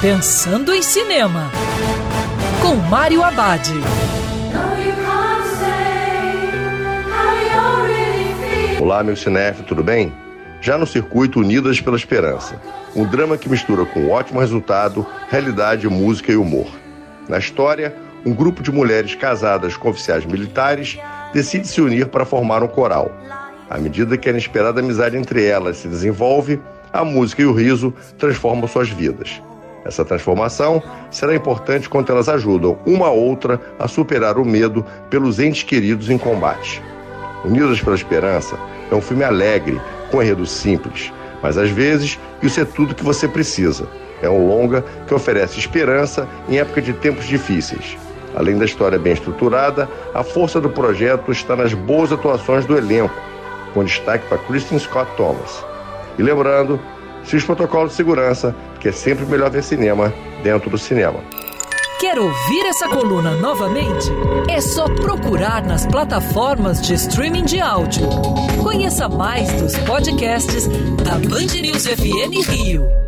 Pensando em Cinema, com Mário Abad. Olá, meu cinef, tudo bem? Já no circuito Unidas pela Esperança, um drama que mistura com ótimo resultado, realidade, música e humor. Na história, um grupo de mulheres casadas com oficiais militares decide se unir para formar um coral. À medida que a inesperada amizade entre elas se desenvolve, a música e o riso transformam suas vidas. Essa transformação será importante quando elas ajudam uma a outra a superar o medo pelos entes queridos em combate. Unidas pela Esperança é um filme alegre, com enredo simples, mas às vezes isso é tudo que você precisa. É um longa que oferece esperança em época de tempos difíceis. Além da história bem estruturada, a força do projeto está nas boas atuações do elenco, com destaque para Kristen Scott Thomas. E lembrando, se os protocolos de segurança, que é sempre melhor ver cinema dentro do cinema. Quer ouvir essa coluna novamente? É só procurar nas plataformas de streaming de áudio. Conheça mais dos podcasts da Band News FM Rio.